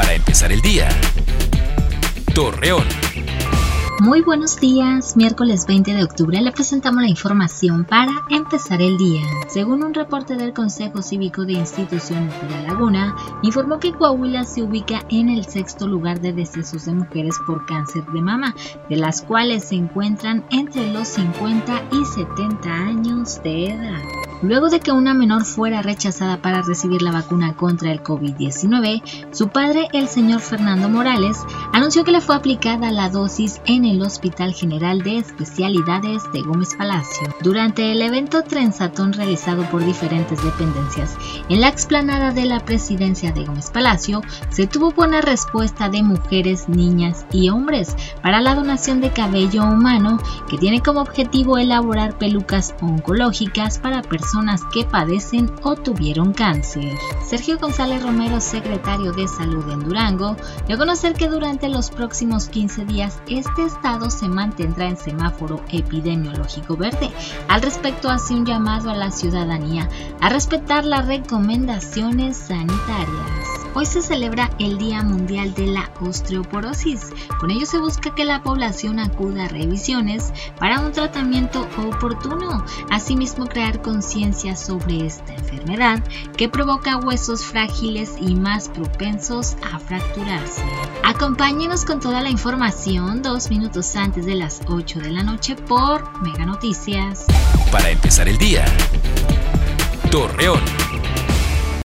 Para empezar el día. Torreón. Muy buenos días, miércoles 20 de octubre le presentamos la información para empezar el día. Según un reporte del Consejo Cívico de Instituciones de La Laguna, informó que Coahuila se ubica en el sexto lugar de decesos de mujeres por cáncer de mama, de las cuales se encuentran entre los 50 y 70 años de edad. Luego de que una menor fuera rechazada para recibir la vacuna contra el COVID-19, su padre, el señor Fernando Morales, anunció que le fue aplicada la dosis en el Hospital General de Especialidades de Gómez Palacio. Durante el evento trenzatón realizado por diferentes dependencias en la explanada de la presidencia de Gómez Palacio, se tuvo buena respuesta de mujeres, niñas y hombres para la donación de cabello humano que tiene como objetivo elaborar pelucas oncológicas para personas personas que padecen o tuvieron cáncer. Sergio González Romero, secretario de Salud en Durango, dio a conocer que durante los próximos 15 días este estado se mantendrá en semáforo epidemiológico verde. Al respecto, hace un llamado a la ciudadanía a respetar las recomendaciones sanitarias. Hoy se celebra el Día Mundial de la Osteoporosis. Con ello se busca que la población acuda a revisiones para un tratamiento oportuno. Asimismo, crear conciencia sobre esta enfermedad que provoca huesos frágiles y más propensos a fracturarse. Acompáñenos con toda la información dos minutos antes de las 8 de la noche por Mega Noticias. Para empezar el día.